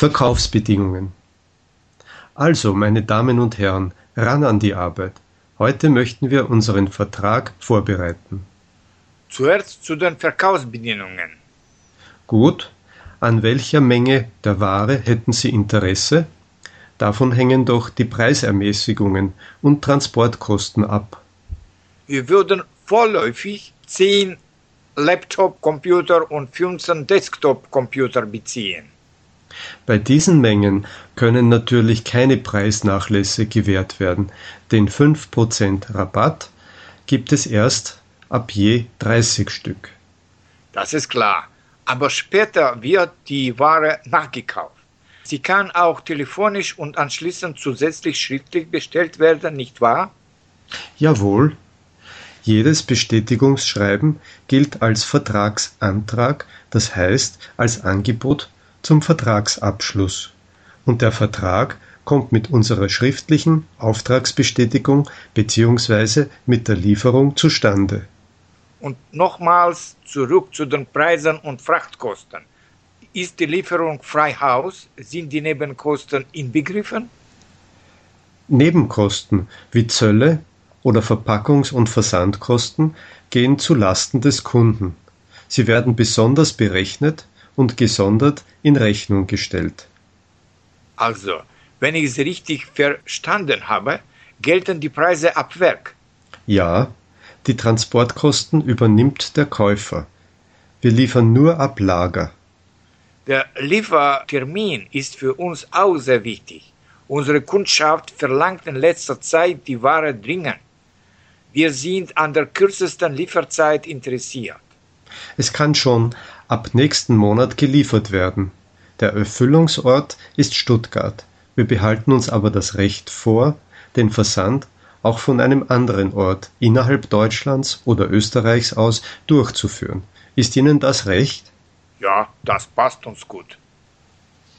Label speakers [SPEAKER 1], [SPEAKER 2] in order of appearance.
[SPEAKER 1] Verkaufsbedingungen. Also, meine Damen und Herren, ran an die Arbeit. Heute möchten wir unseren Vertrag vorbereiten.
[SPEAKER 2] Zuerst zu den Verkaufsbedingungen.
[SPEAKER 1] Gut. An welcher Menge der Ware hätten Sie Interesse? Davon hängen doch die Preisermäßigungen und Transportkosten ab.
[SPEAKER 2] Wir würden vorläufig 10 Laptop-Computer und 15 Desktop-Computer beziehen.
[SPEAKER 1] Bei diesen Mengen können natürlich keine Preisnachlässe gewährt werden, denn 5% Rabatt gibt es erst ab je 30 Stück.
[SPEAKER 2] Das ist klar. Aber später wird die Ware nachgekauft. Sie kann auch telefonisch und anschließend zusätzlich schriftlich bestellt werden, nicht wahr?
[SPEAKER 1] Jawohl. Jedes Bestätigungsschreiben gilt als Vertragsantrag, das heißt als Angebot zum Vertragsabschluss, und der Vertrag kommt mit unserer schriftlichen Auftragsbestätigung bzw. mit der Lieferung zustande.
[SPEAKER 2] Und nochmals zurück zu den Preisen und Frachtkosten. Ist die Lieferung frei Haus? Sind die Nebenkosten inbegriffen?
[SPEAKER 1] Nebenkosten wie Zölle oder Verpackungs- und Versandkosten gehen zu Lasten des Kunden. Sie werden besonders berechnet und gesondert in Rechnung gestellt.
[SPEAKER 2] Also, wenn ich es richtig verstanden habe, gelten die Preise ab Werk.
[SPEAKER 1] Ja, die Transportkosten übernimmt der Käufer. Wir liefern nur ab Lager.
[SPEAKER 2] Der Liefertermin ist für uns auch sehr wichtig. Unsere Kundschaft verlangt in letzter Zeit die Ware dringend. Wir sind an der kürzesten Lieferzeit interessiert.
[SPEAKER 1] Es kann schon ab nächsten Monat geliefert werden. Der Erfüllungsort ist Stuttgart. Wir behalten uns aber das Recht vor, den Versand auch von einem anderen Ort innerhalb Deutschlands oder Österreichs aus durchzuführen. Ist Ihnen das recht?
[SPEAKER 2] Ja, das passt uns gut.